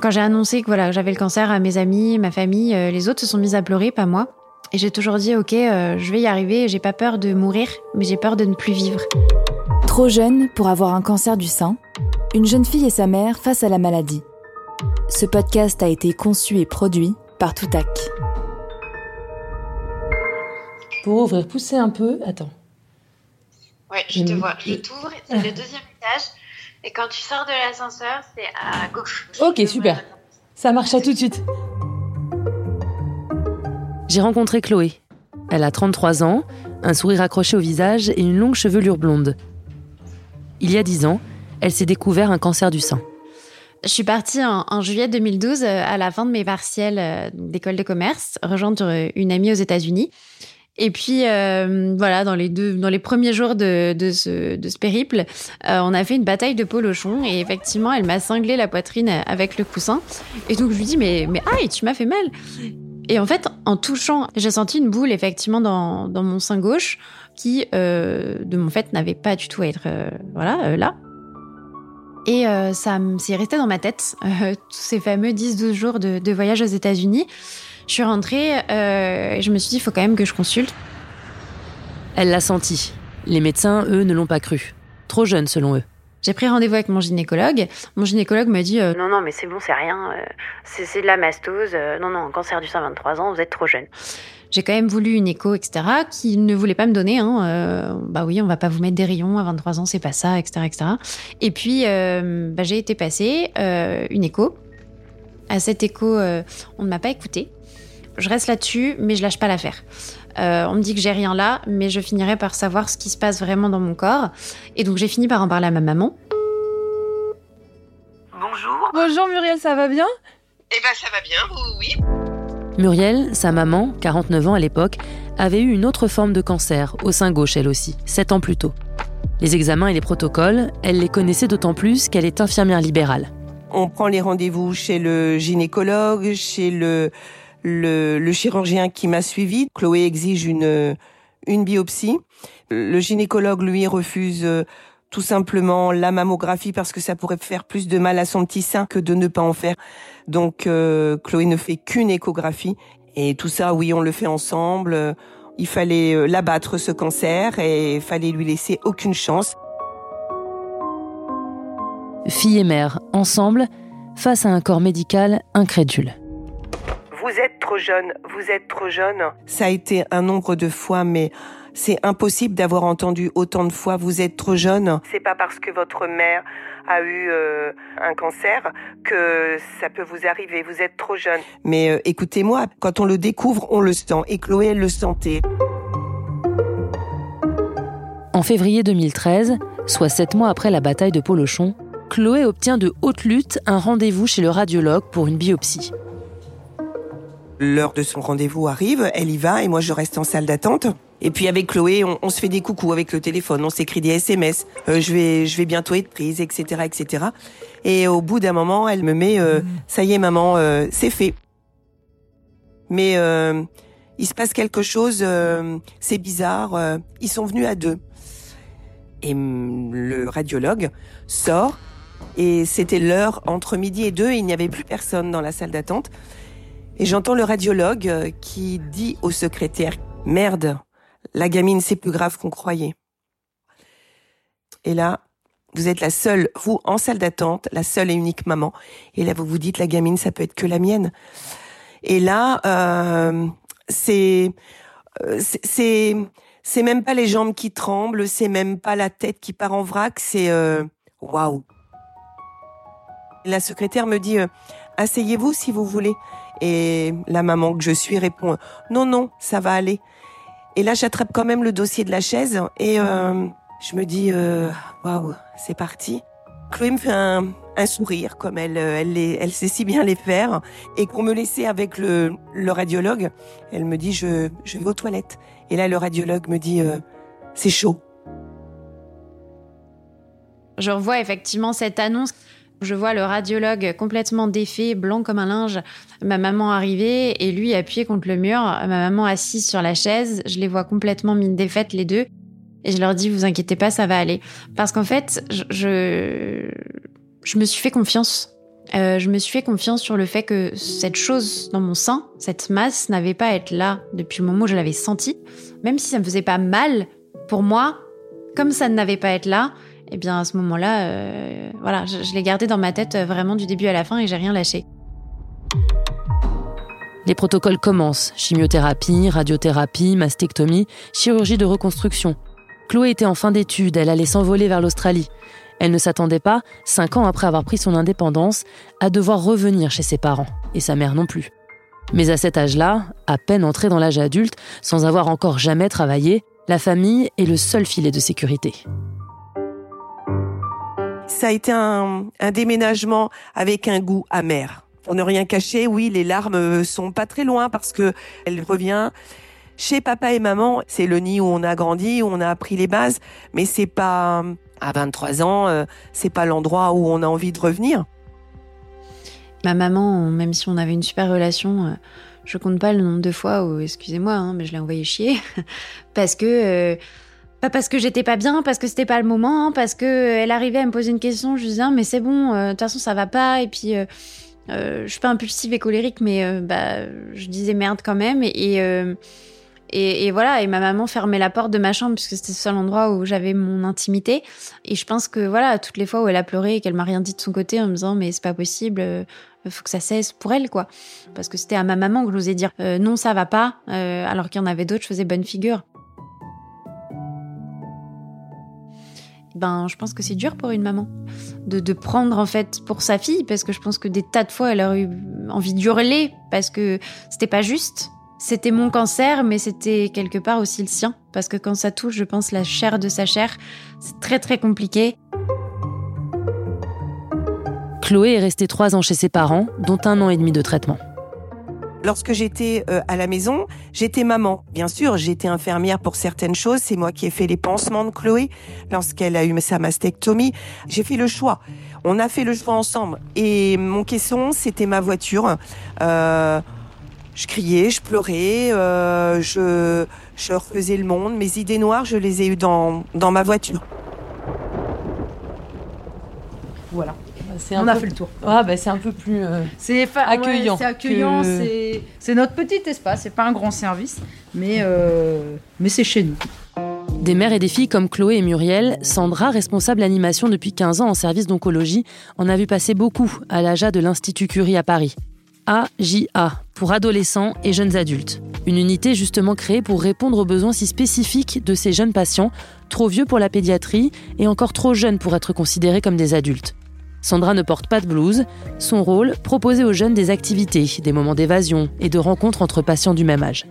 Quand j'ai annoncé que voilà, j'avais le cancer à mes amis, ma famille, les autres se sont mis à pleurer, pas moi. Et j'ai toujours dit, ok, je vais y arriver, j'ai pas peur de mourir, mais j'ai peur de ne plus vivre. Trop jeune pour avoir un cancer du sein, une jeune fille et sa mère face à la maladie. Ce podcast a été conçu et produit par Toutac. Pour ouvrir, pousser un peu. Attends. Ouais, je te vois. Je t'ouvre, c'est le deuxième étage. Et quand tu sors de l'ascenseur, c'est à gauche. Ok, super. Ça marche à tout de suite. J'ai rencontré Chloé. Elle a 33 ans, un sourire accroché au visage et une longue chevelure blonde. Il y a 10 ans, elle s'est découvert un cancer du sein. Je suis partie en, juillet 2012 euh, à la fin de mes partiels euh, d'école de commerce, rejoindre euh, une amie aux États-Unis. Et puis voilà, dans les deux, dans les premiers jours de, ce, de ce périple, on a fait une bataille de polochon et effectivement, elle m'a cinglé la poitrine avec le coussin. Et donc je lui dis mais mais aïe, tu m'as fait mal. Et en fait, en touchant, j'ai senti une boule effectivement dans, dans mon sein gauche qui, de mon fait, n'avait pas du tout à être voilà là. Et euh, ça s'est resté dans ma tête, euh, tous ces fameux 10-12 jours de, voyage aux États-Unis. Je suis rentrée euh, et je me suis dit, il faut quand même que je consulte. Elle l'a senti. Les médecins, eux, ne l'ont pas cru. Trop jeune, selon eux. J'ai pris rendez-vous avec mon gynécologue. Mon gynécologue m'a dit Non, non, mais c'est bon, c'est rien. c'est de la mastose. non, non, cancer du sein, 23 ans, vous êtes trop jeune. J'ai quand même voulu une écho, etc., qui ne voulait pas me donner. Hein, euh, bah oui, on va pas vous mettre des rayons à 23 ans, c'est pas ça, etc., etc. Et puis, euh, bah, j'ai été passer euh, une écho. À cette écho, on ne m'a pas écouté. Je reste là-dessus, mais je lâche pas l'affaire. on me dit que j'ai rien là, mais je finirai par savoir ce qui se passe vraiment dans mon corps. Et donc j'ai fini par en parler à ma maman. Bonjour. Bonjour Muriel, ça va bien? Eh ben ça va bien, oui. Muriel, sa maman, 49 ans à l'époque, avait eu une autre forme de cancer, au sein gauche elle aussi, 7 ans plus tôt. Les examens et les protocoles, elle les connaissait d'autant plus qu'elle est infirmière libérale. On prend les rendez-vous chez le gynécologue, chez le, le, chirurgien qui m'a suivi. Chloé exige une, une biopsie. Le gynécologue, lui, refuse euh, tout simplement la mammographie parce que ça pourrait faire plus de mal à son petit sein que de ne pas en faire. Donc euh, Chloé ne fait qu'une échographie et tout ça, oui, on le fait ensemble. Il fallait euh, l'abattre ce cancer et il fallait lui laisser aucune chance. Fille et mère, ensemble, face à un corps médical incrédule. Vous êtes trop jeune, vous êtes trop jeune. Ça a été un nombre de fois, mais c'est impossible d'avoir entendu autant de fois vous êtes trop jeune. C'est pas parce que votre mère a eu euh, un cancer que ça peut vous arriver, vous êtes trop jeune. Mais euh, écoutez-moi, quand on le découvre, on le sent et Chloé elle le sentait. En février 2013, soit sept mois après la bataille de Polochon, Chloé obtient de haute lutte un rendez-vous chez le radiologue pour une biopsie. L'heure de son rendez-vous arrive, elle y va et moi je reste en salle d'attente. Et puis avec Chloé, on, se fait des coucous avec le téléphone, on s'écrit des SMS. Euh, je vais, je vais bientôt être prise, etc., etc. Et au bout d'un moment, elle me met, euh, ça y est, maman, euh, c'est fait. Mais il se passe quelque chose, c'est bizarre. ils sont venus à deux. Et le radiologue sort et c'était l'heure entre midi et deux. Et il n'y avait plus personne dans la salle d'attente. Et j'entends le radiologue qui dit au secrétaire Merde, la gamine, c'est plus grave qu'on croyait. Et là, vous êtes la seule, vous, en salle d'attente, la seule et unique maman. Et là, vous vous dites, la gamine, ça peut être que la mienne. Et là, euh, c'est, euh, c'est, c'est même pas les jambes qui tremblent, c'est même pas la tête qui part en vrac, c'est euh, waouh. La secrétaire me dit, asseyez-vous si vous voulez. Et la maman que je suis répond, non, non, ça va aller. Et là, j'attrape quand même le dossier de la chaise et euh, je me dis, euh, waouh, c'est parti. Chloé me fait un, sourire, comme elle, euh, elle, elle sait si bien les faire. Et qu'on me laissait avec le, le radiologue, elle me dit, je, je vais aux toilettes. Et là, le radiologue me dit, c'est chaud. Je revois effectivement cette annonce je vois le radiologue complètement défait, blanc comme un linge, ma maman arriver et lui appuyé contre le mur, ma maman assise sur la chaise. Je les vois complètement mine défaite les deux. Et je leur dis, vous inquiétez pas, ça va aller. Parce qu'en fait, je, je, me suis fait confiance. Euh, je me suis fait confiance sur le fait que cette chose dans mon sein, cette masse, n'avait pas à être là depuis le moment où je l'avais sentie. Même si ça me faisait pas mal, pour moi, comme ça n'avait pas à être là, eh bien à ce moment-là, euh, voilà, je, l'ai gardé dans ma tête euh, vraiment du début à la fin et j'ai rien lâché. Les protocoles commencent chimiothérapie, radiothérapie, mastectomie, chirurgie de reconstruction. Chloé était en fin d'études, elle allait s'envoler vers l'Australie. Elle ne s'attendait pas, cinq ans après avoir pris son indépendance, à devoir revenir chez ses parents, et sa mère non plus. Mais à cet âge-là, à peine entrée dans l'âge adulte, sans avoir encore jamais travaillé, la famille est le seul filet de sécurité. Ça a été un, déménagement avec un goût amer. Pour ne rien cacher, oui, les larmes sont pas très loin parce que elle revient chez papa et maman. C'est le nid où on a grandi, où on a appris les bases, mais c'est pas à 23 ans, euh, c'est pas l'endroit où on a envie de revenir. Ma maman, même si on avait une super relation, euh, je compte pas le nombre de fois où, excusez-moi, hein, mais je l'ai envoyé chier parce que euh, pas parce que j'étais pas bien, parce que c'était pas le moment, hein, parce que elle arrivait à me poser une question, je disais ah, mais c'est bon, de toute façon ça va pas et puis je suis pas impulsive et colérique, mais bah je disais merde quand même et, et voilà, et ma maman fermait la porte de ma chambre puisque c'était le seul endroit où j'avais mon intimité. Et je pense que voilà, toutes les fois où elle a pleuré et qu'elle m'a rien dit de son côté en me disant mais c'est pas possible, euh, faut que ça cesse pour elle quoi. Parce que c'était à ma maman que je osais dire euh, non ça va pas, euh, alors qu'il y en avait d'autres, je faisais bonne figure. Ben, je pense que c'est dur pour une maman de, de, prendre en fait pour sa fille parce que je pense que des tas de fois elle aurait eu envie d'hurler parce que c'était pas juste c'était mon cancer, mais c'était quelque part aussi le sien. Parce que quand ça touche, je pense, la chair de sa chair, c'est très très compliqué. Chloé est restée trois ans chez ses parents, dont un an et demi de traitement. Lorsque j'étais euh, à la maison, j'étais maman. Bien sûr, j'étais infirmière pour certaines choses. C'est moi qui ai fait les pansements de Chloé lorsqu'elle a eu sa mastectomie. J'ai fait le choix. On a fait le choix ensemble. Et mon caisson, c'était ma voiture. Euh, je criais, je pleurais, euh, je, je refaisais le monde. Mes idées noires, je les ai eues dans, dans ma voiture. Voilà. On a fait le tour. Ah, bah, c'est un peu plus euh, c'est accueillant. Ouais, c'est accueillant, que... c'est notre petit espace. C'est pas un grand service, mais, euh, mais c'est chez nous. Des mères et des filles comme Chloé et Muriel, Sandra, responsable animation depuis 15 ans en service d'oncologie, en a vu passer beaucoup à l'AJA de l'Institut Curie à Paris. AJA pour adolescents et jeunes adultes. Une unité justement créée pour répondre aux besoins si spécifiques de ces jeunes patients, trop vieux pour la pédiatrie et encore trop jeunes pour être considérés comme des adultes. Sandra ne porte pas de blouse. Son rôle, proposer aux jeunes des activités, des moments d'évasion et de rencontres entre patients du même âge.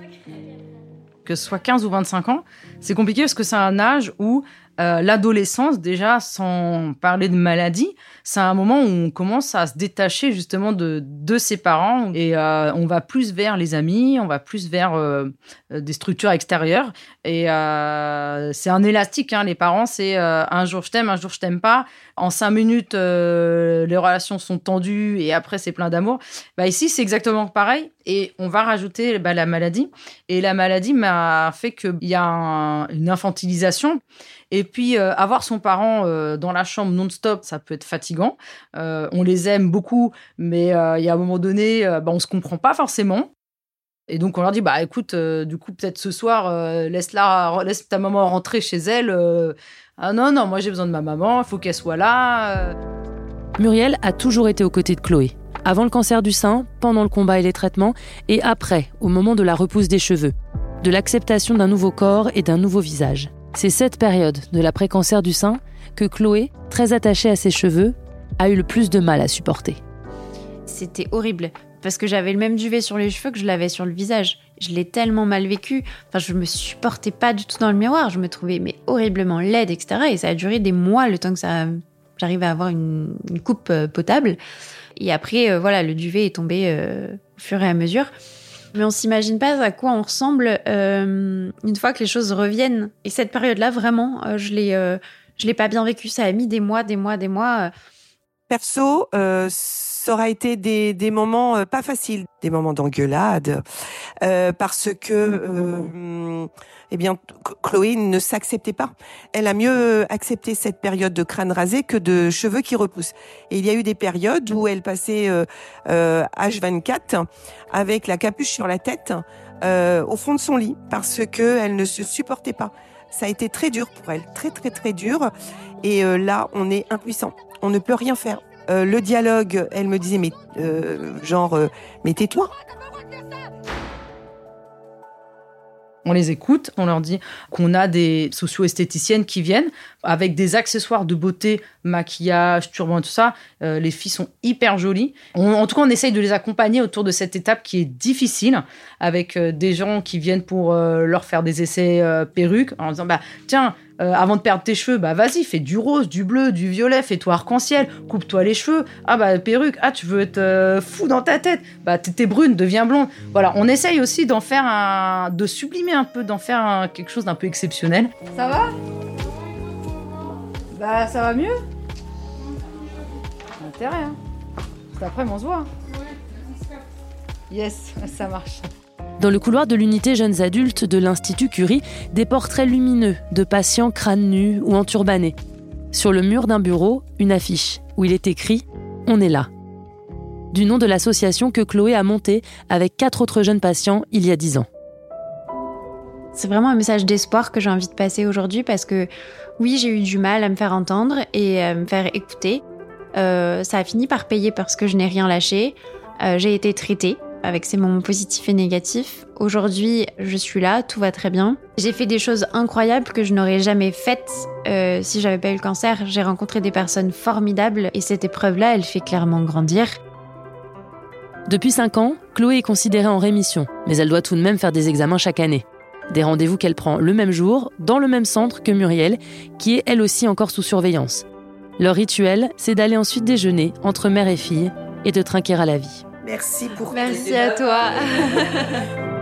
Que ce soit 15 ou 25 ans, c'est compliqué parce que c'est un âge où euh, l'adolescence, déjà, sans parler de maladie, c'est un moment où on commence à se détacher justement de, de ses parents et euh, on va plus vers les amis, on va plus vers euh, des structures extérieures. Et c'est un élastique, hein, les parents, c'est un jour je t'aime, un jour je t'aime pas. En cinq minutes, les relations sont tendues et après c'est plein d'amour. Bah, ici, c'est exactement pareil. Et on va rajouter bah, la maladie. Et la maladie m'a fait qu'il y a une infantilisation. Et puis, euh, avoir son parent euh, dans la chambre non-stop, ça peut être fatigant. Euh, on les aime beaucoup, mais il y a un moment donné, bah, on se comprend pas forcément. Et donc, on leur dit, bah écoute, du coup, peut-être ce soir, laisse, -la, laisse ta maman rentrer chez elle. ah non, non, moi j'ai besoin de ma maman, il faut qu'elle soit là. Muriel a toujours été aux côtés de Chloé. Avant le cancer du sein, pendant le combat et les traitements, et après, au moment de la repousse des cheveux, de l'acceptation d'un nouveau corps et d'un nouveau visage. C'est cette période de l'après-cancer du sein que Chloé, très attachée à ses cheveux, a eu le plus de mal à supporter. C'était horrible parce que j'avais le même duvet sur les cheveux que je l'avais sur le visage. Je l'ai tellement mal vécu. Enfin, je me supportais pas du tout dans le miroir. Je me trouvais mais horriblement laide, etc. Et ça a duré des mois le temps que ça j'arrivais à avoir une, coupe euh, potable. Et après, euh, voilà, le duvet est tombé euh, au fur et à mesure mais on s'imagine pas à quoi on ressemble euh, une fois que les choses reviennent. Et cette période-là, vraiment, euh, je l'ai, euh, je l'ai pas bien vécu. Ça a mis des mois, des mois, des mois. Perso, euh, ça aura été des, des moments euh, pas faciles, des moments d'engueulade, euh, parce que euh, eh bien Chloé ne s'acceptait pas. Elle a mieux accepté cette période de crâne rasé que de cheveux qui repoussent. Et il y a eu des périodes où elle passait euh, H24 avec la capuche sur la tête au fond de son lit parce que elle ne se supportait pas. Ça a été très dur pour elle, très très très dur. Et là, on est impuissant. On ne peut rien faire. Euh, le dialogue, elle me disait, mais euh, genre, euh, mais tais-toi. On les écoute, on leur dit qu'on a des socio-esthéticiennes qui viennent avec des accessoires de beauté, maquillage, turban, tout ça. les filles sont hyper jolies. en tout cas, on essaye de les accompagner autour de cette étape qui est difficile, avec des gens qui viennent pour leur faire des essais perruques, en disant bah tiens, euh, avant de perdre tes cheveux, bah vas-y, fais du rose, du bleu, du violet, fais-toi arc-en-ciel, coupe-toi les cheveux. Ah bah perruque, ah tu veux être euh, fou dans ta tête, bah t'es brune, deviens blonde. Voilà, on essaye aussi d'en faire un, de sublimer un peu, d'en faire quelque chose d'un peu exceptionnel. Ça va? Bah ça va mieux? Intérêt, hein. Après, on se voit. Yes, ça marche. Dans le couloir de l'unité jeunes adultes de l'Institut Curie, des portraits lumineux de patients crânes nus ou enturbanés. Sur le mur d'un bureau, une affiche où il est écrit On est là. Du nom de l'association que Chloé a montée avec quatre autres jeunes patients il y a dix ans. C'est vraiment un message d'espoir que j'ai envie de passer aujourd'hui parce que oui, j'ai eu du mal à me faire entendre et à me faire écouter. Euh, ça a fini par payer parce que je n'ai rien lâché. Euh, j'ai été traitée avec ses moments positifs et négatifs. Aujourd'hui, je suis là, tout va très bien. J'ai fait des choses incroyables que je n'aurais jamais faites euh, si j'avais pas eu le cancer. J'ai rencontré des personnes formidables et cette épreuve-là, elle fait clairement grandir. Depuis 5 ans, Chloé est considérée en rémission, mais elle doit tout de même faire des examens chaque année. Des rendez-vous qu'elle prend le même jour, dans le même centre que Muriel, qui est elle aussi encore sous surveillance. Leur rituel, c'est d'aller ensuite déjeuner entre mère et fille et de trinquer à la vie. Merci pour Merci à toi.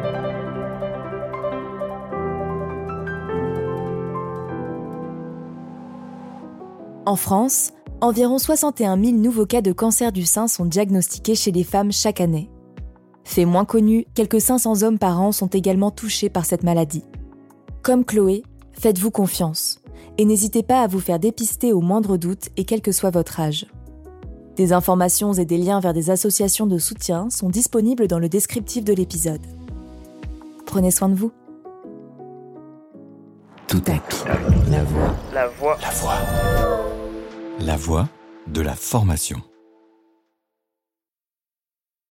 en France, environ 61 000 nouveaux cas de cancer du sein sont diagnostiqués chez les femmes chaque année. Fait moins connu, quelques 500 hommes par an sont également touchés par cette maladie. Comme Chloé, faites-vous confiance et n'hésitez pas à vous faire dépister au moindre doute et quel que soit votre âge. Des informations et des liens vers des associations de soutien sont disponibles dans le descriptif de l'épisode. Prenez soin de vous. Tout à coup, la voix. La voix. La voix. La voix de la formation.